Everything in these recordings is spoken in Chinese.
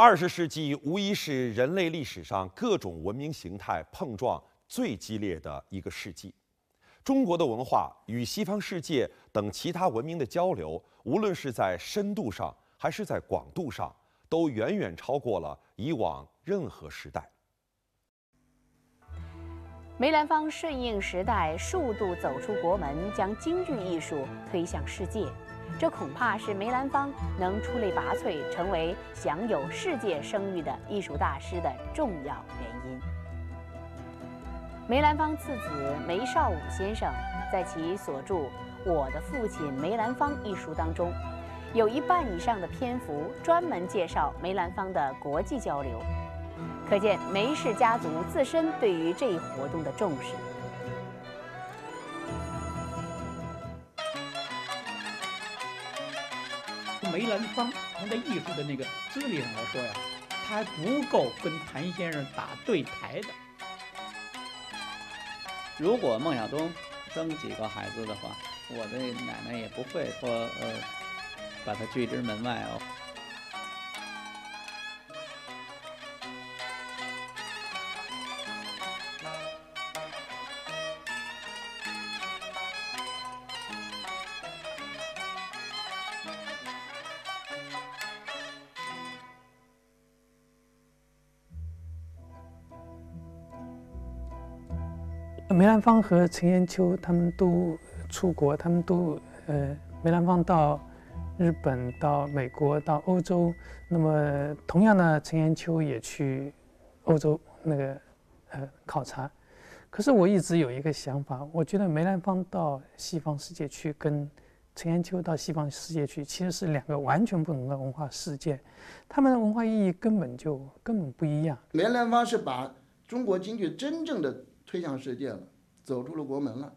二十世纪无疑是人类历史上各种文明形态碰撞最激烈的一个世纪。中国的文化与西方世界等其他文明的交流，无论是在深度上还是在广度上，都远远超过了以往任何时代。梅兰芳顺应时代，数度走出国门，将京剧艺术推向世界。这恐怕是梅兰芳能出类拔萃，成为享有世界声誉的艺术大师的重要原因。梅兰芳次子梅绍武先生在其所著《我的父亲梅兰芳》一书当中，有一半以上的篇幅专门介绍梅兰芳的国际交流。可见梅氏家族自身对于这一活动的重视。梅兰芳从在艺术的那个资历上来说呀，他还不够跟谭先生打对台的。如果孟小冬生几个孩子的话，我的奶奶也不会说呃把他拒之门外哦。兰芳和陈延秋他们都出国，他们都呃，梅兰芳到日本、到美国、到欧洲。那么，同样呢，陈延秋也去欧洲那个呃考察。可是我一直有一个想法，我觉得梅兰芳到西方世界去，跟陈延秋到西方世界去，其实是两个完全不同的文化世界，他们的文化意义根本就根本不一样。梅兰芳是把中国京剧真正的。推向世界了，走出了国门了。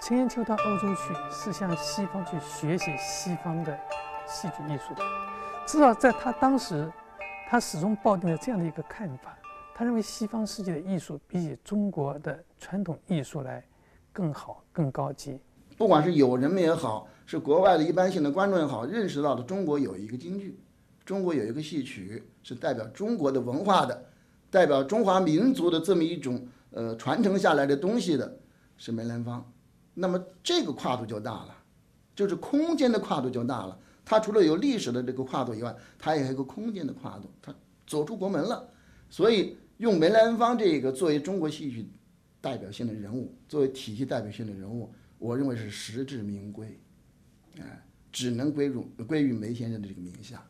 陈延秋到欧洲去，是向西方去学习西方的戏剧艺术。至少在他当时，他始终抱定了这样的一个看法：他认为西方世界的艺术比起中国的传统艺术来更好、更高级。不管是友人们也好，是国外的一般性的观众也好，认识到了中国有一个京剧。中国有一个戏曲是代表中国的文化的，代表中华民族的这么一种呃传承下来的东西的，是梅兰芳。那么这个跨度就大了，就是空间的跨度就大了。它除了有历史的这个跨度以外，它也有一个空间的跨度，它走出国门了。所以用梅兰芳这个作为中国戏曲代表性的人物，作为体系代表性的人物，我认为是实至名归，哎，只能归入归于梅先生的这个名下。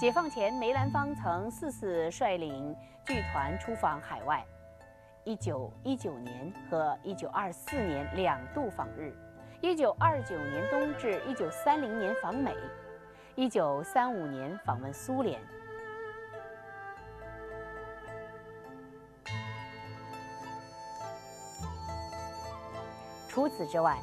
解放前，梅兰芳曾四次率领剧团出访海外，一九一九年和一九二四年两度访日，一九二九年冬至一九三零年访美，一九三五年访问苏联。除此之外，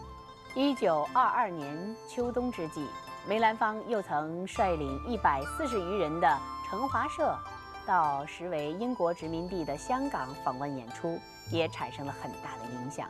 一九二二年秋冬之际。梅兰芳又曾率领一百四十余人的成华社，到实为英国殖民地的香港访问演出，也产生了很大的影响。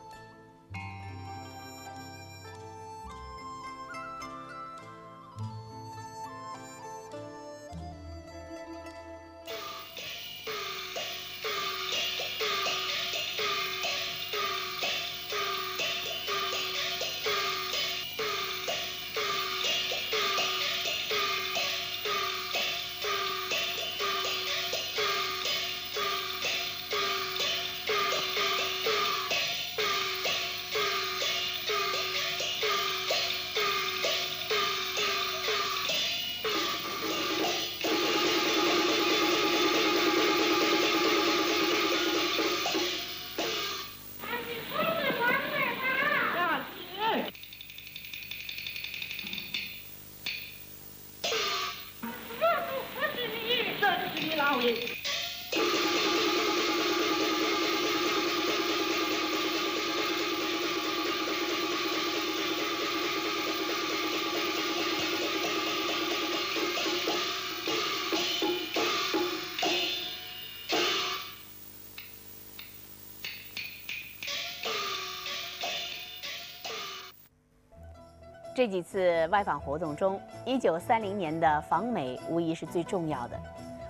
这几次外访活动中，1930年的访美无疑是最重要的。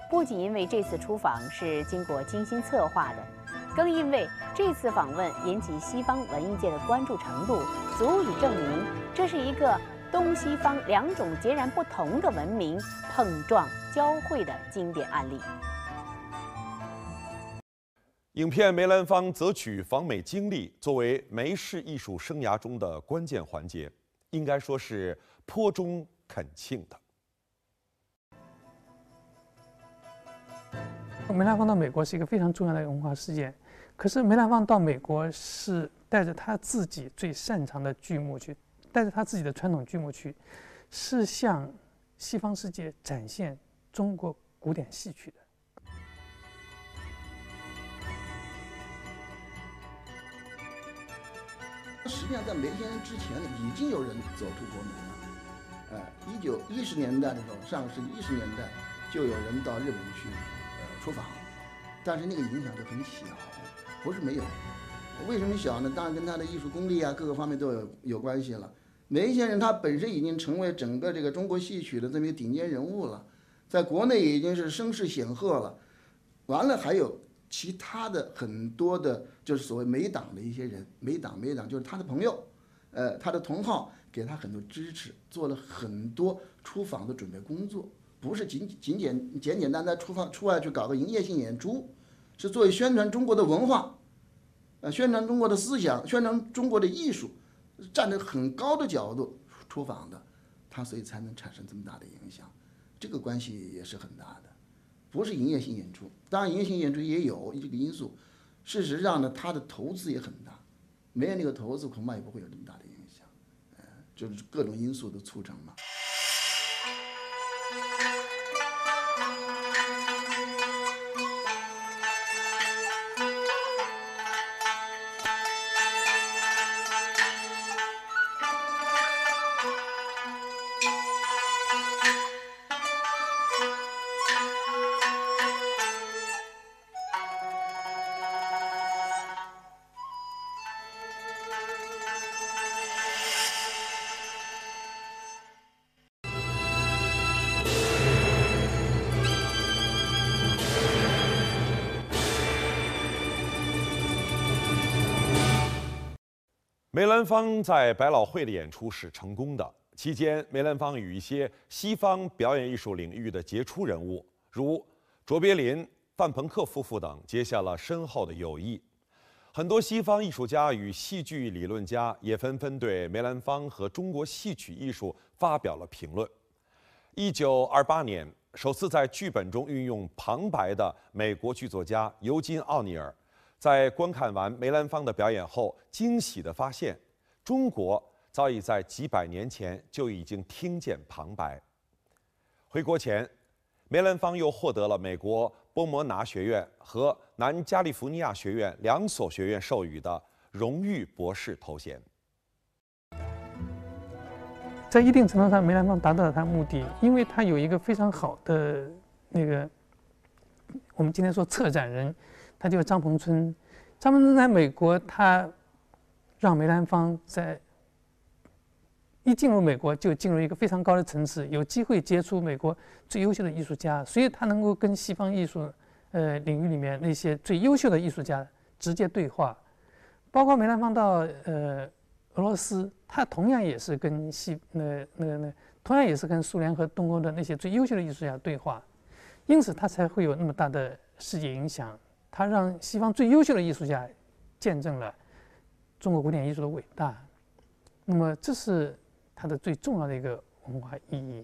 不仅因为这次出访是经过精心策划的，更因为这次访问引起西方文艺界的关注程度，足以证明这是一个东西方两种截然不同的文明碰撞交汇的经典案例。影片梅兰芳择取访美经历作为梅氏艺术生涯中的关键环节，应该说是颇中恳庆的。梅兰芳到美国是一个非常重要的文化事件，可是梅兰芳到美国是带着他自己最擅长的剧目去，带着他自己的传统剧目去，是向西方世界展现中国古典戏曲的。实际上，在梅先生之前呢，已经有人走出国门了。呃，一九一十年代的时候，上个世纪一十年代，就有人到日本去呃。出访，但是那个影响就很小，不是没有。为什么小呢？当然跟他的艺术功力啊，各个方面都有有关系了。梅先生他本身已经成为整个这个中国戏曲的这么一个顶尖人物了，在国内已经是声势显赫了。完了，还有其他的很多的，就是所谓梅党的一些人，梅党梅党就是他的朋友，呃，他的同好给他很多支持，做了很多出访的准备工作。不是仅仅简简简单单出发出外去搞个营业性演出，是作为宣传中国的文化，呃，宣传中国的思想，宣传中国的艺术，站在很高的角度出访的，他所以才能产生这么大的影响，这个关系也是很大的，不是营业性演出，当然营业性演出也有这个因素，事实上呢，他的投资也很大，没有那个投资恐怕也不会有这么大的影响，呃，就是各种因素的促成嘛。梅兰芳在百老汇的演出是成功的。期间，梅兰芳与一些西方表演艺术领域的杰出人物，如卓别林、范朋克夫妇等，结下了深厚的友谊。很多西方艺术家与戏剧理论家也纷纷对梅兰芳和中国戏曲艺术发表了评论。一九二八年，首次在剧本中运用旁白的美国剧作家尤金·奥尼尔。在观看完梅兰芳的表演后，惊喜地发现，中国早已在几百年前就已经听见旁白。回国前，梅兰芳又获得了美国波摩拿学院和南加利福尼亚学院两所学院授予的荣誉博士头衔。在一定程度上，梅兰芳达到了他的目的，因为他有一个非常好的那个，我们今天说策展人。他就是张鹏春，张鹏春在美国，他让梅兰芳在一进入美国就进入一个非常高的层次，有机会接触美国最优秀的艺术家，所以他能够跟西方艺术呃领域里面那些最优秀的艺术家直接对话。包括梅兰芳到呃俄罗斯，他同样也是跟西那那那同样也是跟苏联和东欧的那些最优秀的艺术家对话，因此他才会有那么大的世界影响。他让西方最优秀的艺术家见证了中国古典艺术的伟大，那么这是他的最重要的一个文化意义。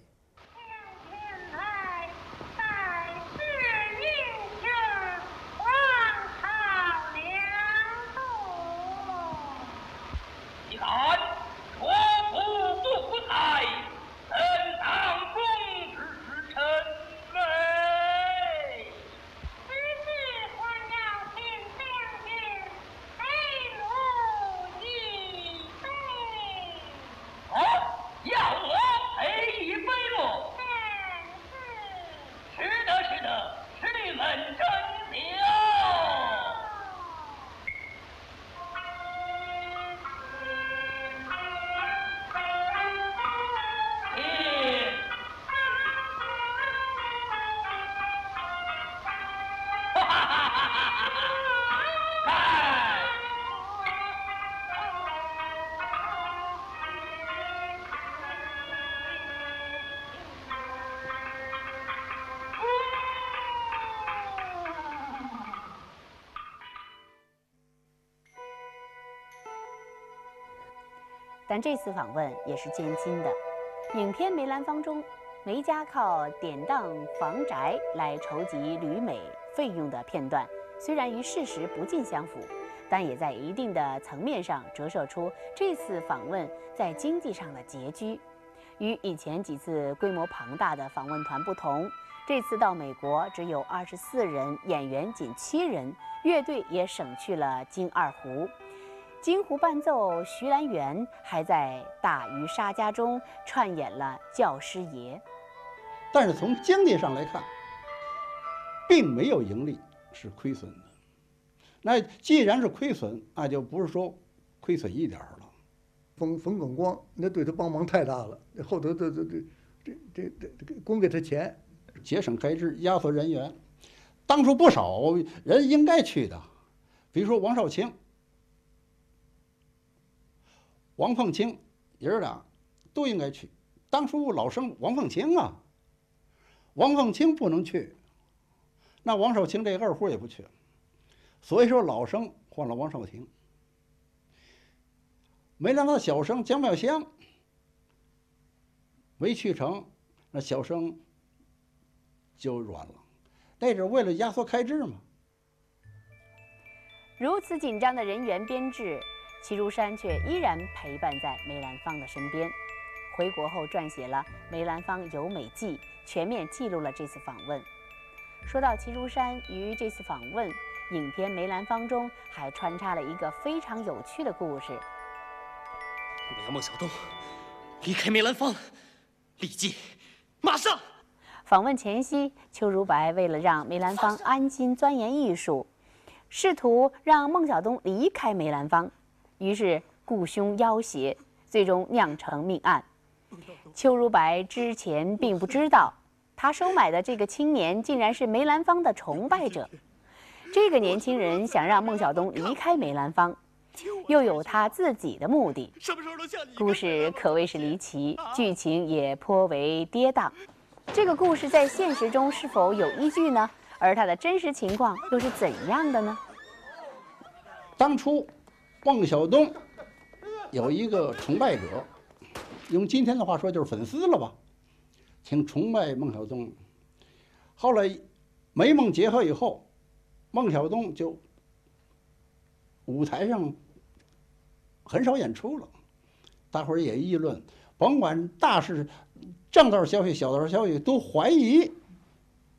但这次访问也是艰辛的。影片《梅兰芳》中，梅家靠典当房宅来筹集旅美费用的片段，虽然与事实不尽相符，但也在一定的层面上折射出这次访问在经济上的拮据。与以前几次规模庞大的访问团不同，这次到美国只有二十四人，演员仅七人，乐队也省去了金二胡。京胡伴奏徐兰元还在大鱼沙家中串演了教师爷，但是从经济上来看，并没有盈利，是亏损的。那既然是亏损，那就不是说亏损一点儿了。冯冯耿光那对他帮忙太大了，后头这这这这这这这供给他钱，节省开支，压缩人员。当初不少人应该去的，比如说王少卿。王凤清爷儿俩都应该去。当初老生王凤清啊，王凤清不能去，那王少卿这二胡也不去。所以说老生换了王少廷。没让他小生姜妙香没去成，那小生就软了。那是为了压缩开支嘛。如此紧张的人员编制。齐如山却依然陪伴在梅兰芳的身边。回国后撰写了《梅兰芳游美记》，全面记录了这次访问。说到齐如山与这次访问，影片《梅兰芳》中还穿插了一个非常有趣的故事。我要孟小冬离开梅兰芳，立即马上。访问前夕，邱如白为了让梅兰芳安心钻研艺术，试图让孟小冬离开梅兰芳。于是雇凶要挟，最终酿成命案。邱如白之前并不知道，他收买的这个青年竟然是梅兰芳的崇拜者。这个年轻人想让孟小冬离开梅兰芳，又有他自己的目的。故事可谓是离奇，剧情也颇为跌宕。这个故事在现实中是否有依据呢？而它的真实情况又是怎样的呢？当初。孟小冬有一个崇拜者，用今天的话说就是粉丝了吧，挺崇拜孟小冬。后来梅孟结合以后，孟小冬就舞台上很少演出了，大伙儿也议论，甭管大事正道消息、小道消息，都怀疑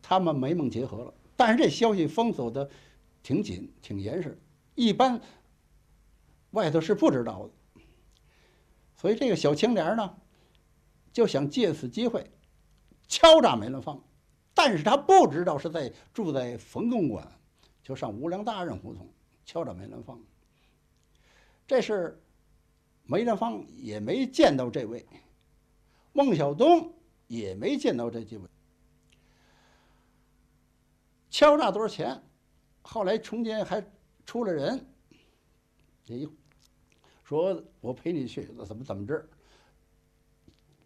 他们梅孟结合了。但是这消息封锁的挺紧、挺严实，一般。外头是不知道的，所以这个小青年呢，就想借此机会敲诈梅兰芳，但是他不知道是在住在冯公馆，就上无良大人胡同敲诈梅兰芳。这事梅兰芳也没见到这位，孟小冬也没见到这几位。敲诈多少钱？后来中间还出了人，这一。说我陪你去，怎么怎么着？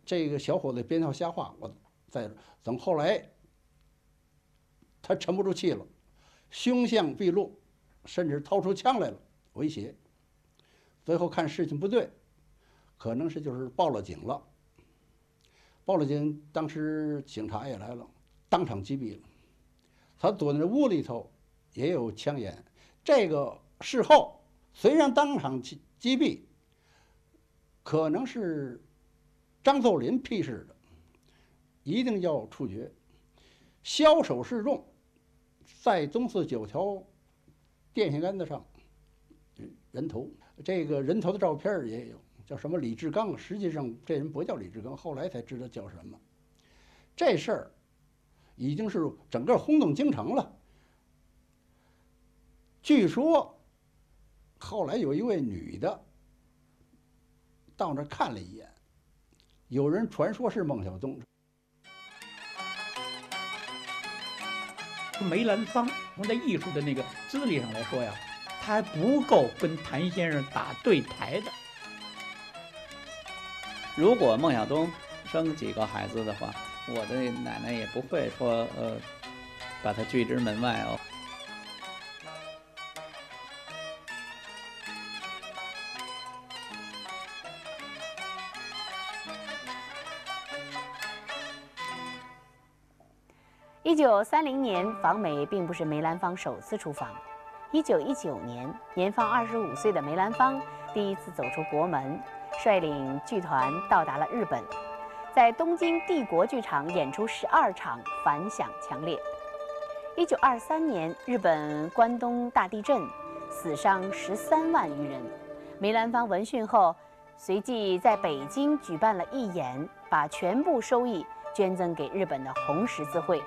这个小伙子编套瞎话，我在等后来，他沉不住气了，凶相毕露，甚至掏出枪来了威胁。最后看事情不对，可能是就是报了警了。报了警，当时警察也来了，当场击毙了。他躲在屋里头，也有枪眼。这个事后虽然当场击。击毙，可能是张作霖批示的，一定要处决。枭首示众，在东四九条电线杆子上，人头，这个人头的照片也有，叫什么李志刚？实际上这人不叫李志刚，后来才知道叫什么。这事儿已经是整个轰动京城了。据说。后来有一位女的到那儿看了一眼，有人传说是孟小冬。梅兰芳从在艺术的那个资历上来说呀，他还不够跟谭先生打对台的。如果孟小冬生几个孩子的话，我的奶奶也不会说呃把他拒之门外哦。九三零年访美并不是梅兰芳首次出访。一九一九年，年方二十五岁的梅兰芳第一次走出国门，率领剧团到达了日本，在东京帝国剧场演出十二场，反响强烈。一九二三年，日本关东大地震，死伤十三万余人。梅兰芳闻讯后，随即在北京举办了义演，把全部收益捐赠给日本的红十字会。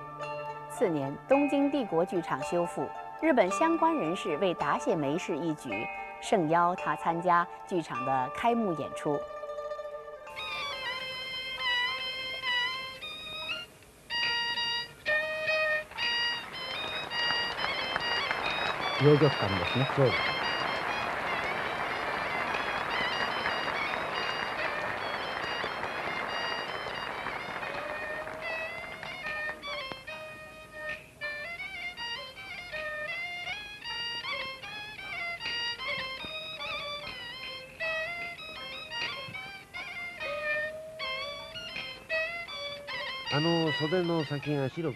次年，东京帝国剧场修复，日本相关人士为答谢梅氏一举，盛邀他参加剧场的开幕演出。洋食館ですね。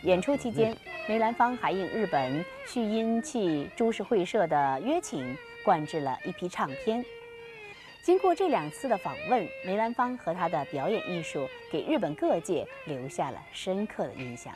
演出期间，梅兰芳还应日本旭音器株式会社的约请，灌制了一批唱片。经过这两次的访问，梅兰芳和他的表演艺术给日本各界留下了深刻的印象。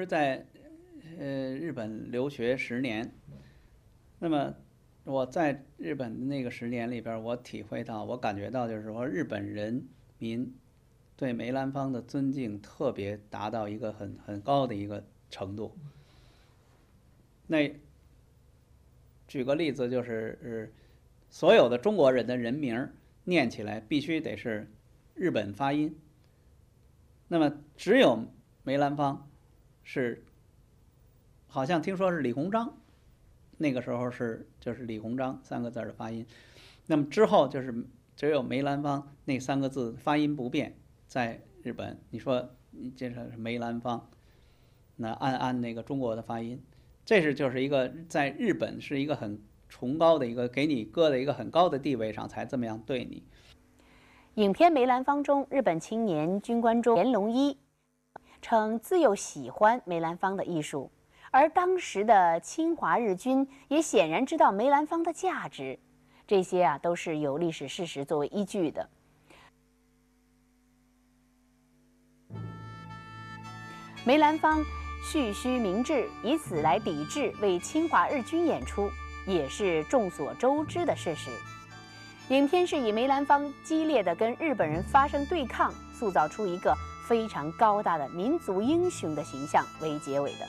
是在呃日本留学十年，那么我在日本的那个十年里边，我体会到，我感觉到就是说日本人民对梅兰芳的尊敬特别达到一个很很高的一个程度。那举个例子，就是所有的中国人的人名念起来必须得是日本发音，那么只有梅兰芳。是，好像听说是李鸿章，那个时候是就是李鸿章三个字的发音，那么之后就是只有梅兰芳那三个字发音不变，在日本你说你介绍是梅兰芳，那按按那个中国的发音，这是就是一个在日本是一个很崇高的一个给你搁在一个很高的地位上才这么样对你。影片《梅兰芳》中，日本青年军官中严龙一。称自幼喜欢梅兰芳的艺术，而当时的侵华日军也显然知道梅兰芳的价值，这些啊都是有历史事实作为依据的。梅兰芳蓄须明志，以此来抵制为侵华日军演出，也是众所周知的事实。影片是以梅兰芳激烈的跟日本人发生对抗，塑造出一个。非常高大的民族英雄的形象为结尾的，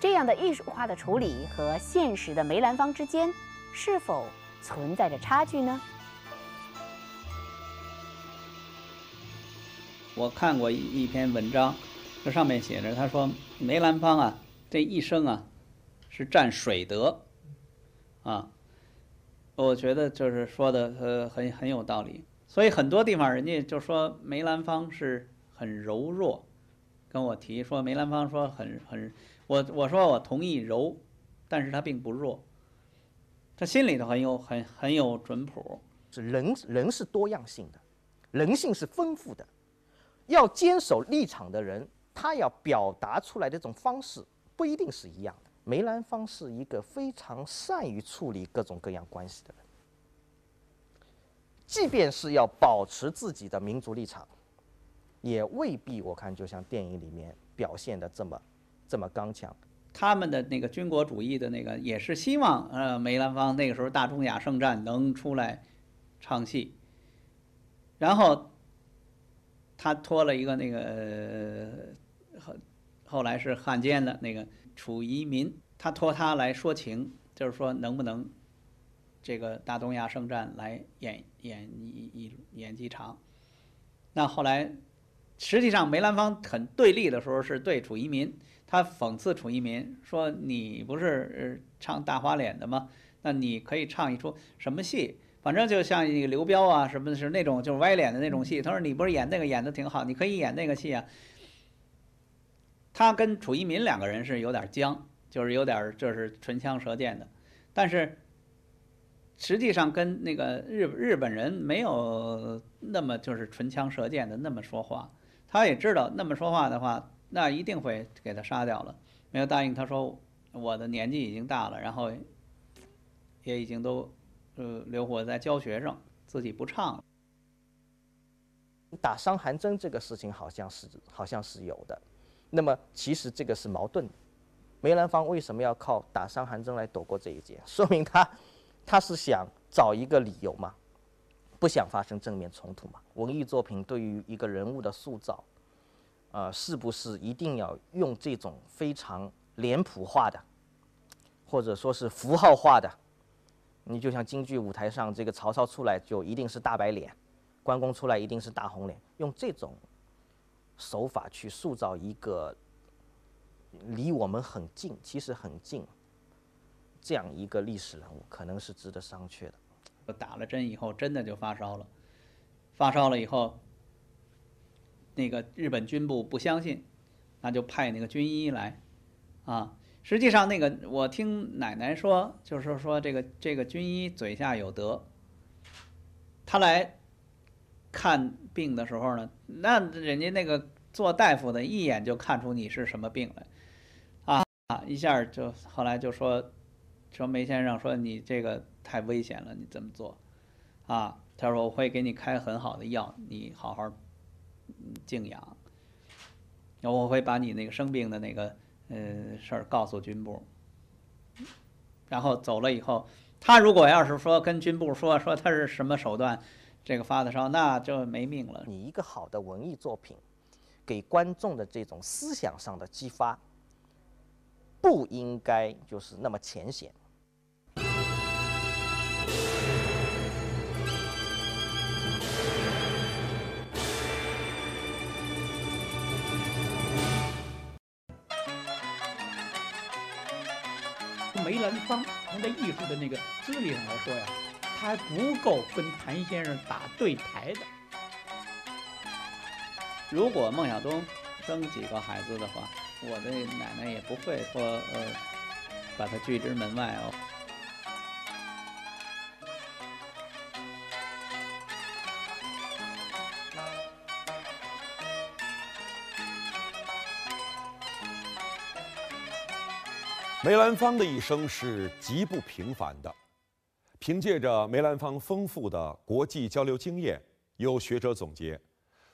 这样的艺术化的处理和现实的梅兰芳之间是否存在着差距呢？我看过一一篇文章，这上面写着，他说梅兰芳啊，这一生啊是占水德，啊，我觉得就是说的呃很很有道理。所以很多地方人家就说梅兰芳是很柔弱，跟我提说梅兰芳说很很，我我说我同意柔，但是他并不弱，他心里头很有很很有准谱。是人人是多样性的，人性是丰富的，要坚守立场的人，他要表达出来的这种方式不一定是一样的。梅兰芳是一个非常善于处理各种各样关系的人，即便是要保持自己的民族立场，也未必我看就像电影里面表现的这么这么刚强。他们的那个军国主义的那个也是希望，呃，梅兰芳那个时候大中亚圣战能出来。唱戏，然后他托了一个那个后后来是汉奸的那个楚夷民，他托他来说情，就是说能不能这个大东亚圣战来演演一一演几场。那后来实际上梅兰芳很对立的时候是对楚一民，他讽刺楚一民说：“你不是唱大花脸的吗？那你可以唱一出什么戏？”反正就像那个刘彪啊，什么是那种就是歪脸的那种戏。他说：“你不是演那个演的挺好，你可以演那个戏啊。”他跟楚一民两个人是有点僵，就是有点就是唇枪舌剑的。但是实际上跟那个日日本人没有那么就是唇枪舌剑的那么说话。他也知道那么说话的话，那一定会给他杀掉了。没有答应他说：“我的年纪已经大了，然后也已经都。”呃，留火在教学生自己不唱。打伤寒针这个事情好像是好像是有的，那么其实这个是矛盾的。梅兰芳为什么要靠打伤寒针来躲过这一劫？说明他他是想找一个理由嘛，不想发生正面冲突嘛。文艺作品对于一个人物的塑造，呃，是不是一定要用这种非常脸谱化的，或者说是符号化的？你就像京剧舞台上，这个曹操出来就一定是大白脸，关公出来一定是大红脸，用这种手法去塑造一个离我们很近，其实很近这样一个历史人物，可能是值得商榷的。打了针以后，真的就发烧了，发烧了以后，那个日本军部不相信，那就派那个军医来，啊。实际上，那个我听奶奶说，就是说这个这个军医嘴下有德。他来看病的时候呢，那人家那个做大夫的一眼就看出你是什么病来，啊啊，一下就后来就说说梅先生说你这个太危险了，你这么做，啊，他说我会给你开很好的药，你好好静养，然后我会把你那个生病的那个。呃，事儿告诉军部，然后走了以后，他如果要是说跟军部说说他是什么手段，这个发的烧，那就没命了。你一个好的文艺作品，给观众的这种思想上的激发，不应该就是那么浅显。方从在艺术的那个资历上来说呀，他还不够跟谭先生打对台的。如果孟小冬生几个孩子的话，我的奶奶也不会说呃把他拒之门外哦。梅兰芳的一生是极不平凡的。凭借着梅兰芳丰富的国际交流经验，有学者总结，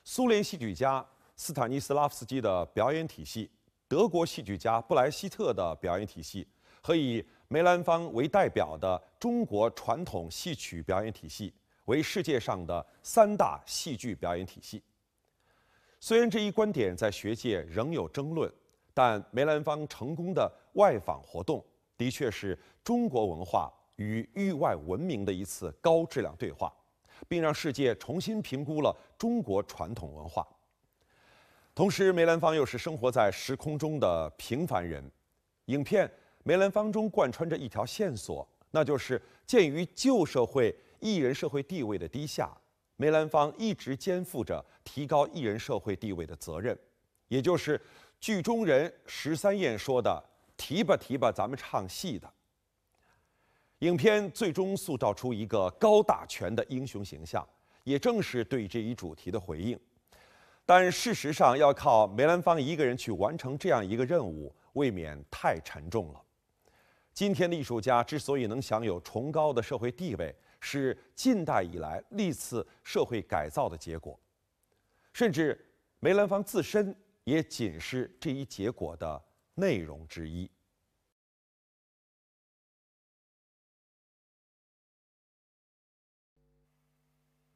苏联戏剧家斯坦尼斯拉夫斯基的表演体系、德国戏剧家布莱希特的表演体系和以梅兰芳为代表的中国传统戏曲表演体系为世界上的三大戏剧表演体系。虽然这一观点在学界仍有争论。但梅兰芳成功的外访活动，的确是中国文化与域外文明的一次高质量对话，并让世界重新评估了中国传统文化。同时，梅兰芳又是生活在时空中的平凡人。影片《梅兰芳》中贯穿着一条线索，那就是鉴于旧社会艺人社会地位的低下，梅兰芳一直肩负着提高艺人社会地位的责任，也就是剧中人十三燕说的“提吧提吧，咱们唱戏的”。影片最终塑造出一个高大全的英雄形象，也正是对这一主题的回应。但事实上，要靠梅兰芳一个人去完成这样一个任务，未免太沉重了。今天的艺术家之所以能享有崇高的社会地位，是近代以来历次社会改造的结果，甚至梅兰芳自身也仅是这一结果的内容之一。